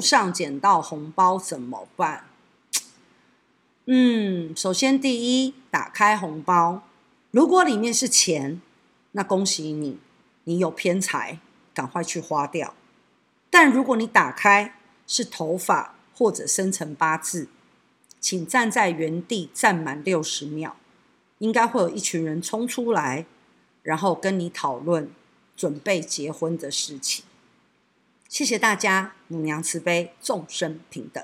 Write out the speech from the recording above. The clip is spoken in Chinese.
上捡到红包怎么办？嗯，首先第一，打开红包，如果里面是钱，那恭喜你，你有偏财，赶快去花掉。但如果你打开是头发或者生辰八字，请站在原地站满六十秒，应该会有一群人冲出来，然后跟你讨论准备结婚的事情。谢谢大家，母娘慈悲，众生平等。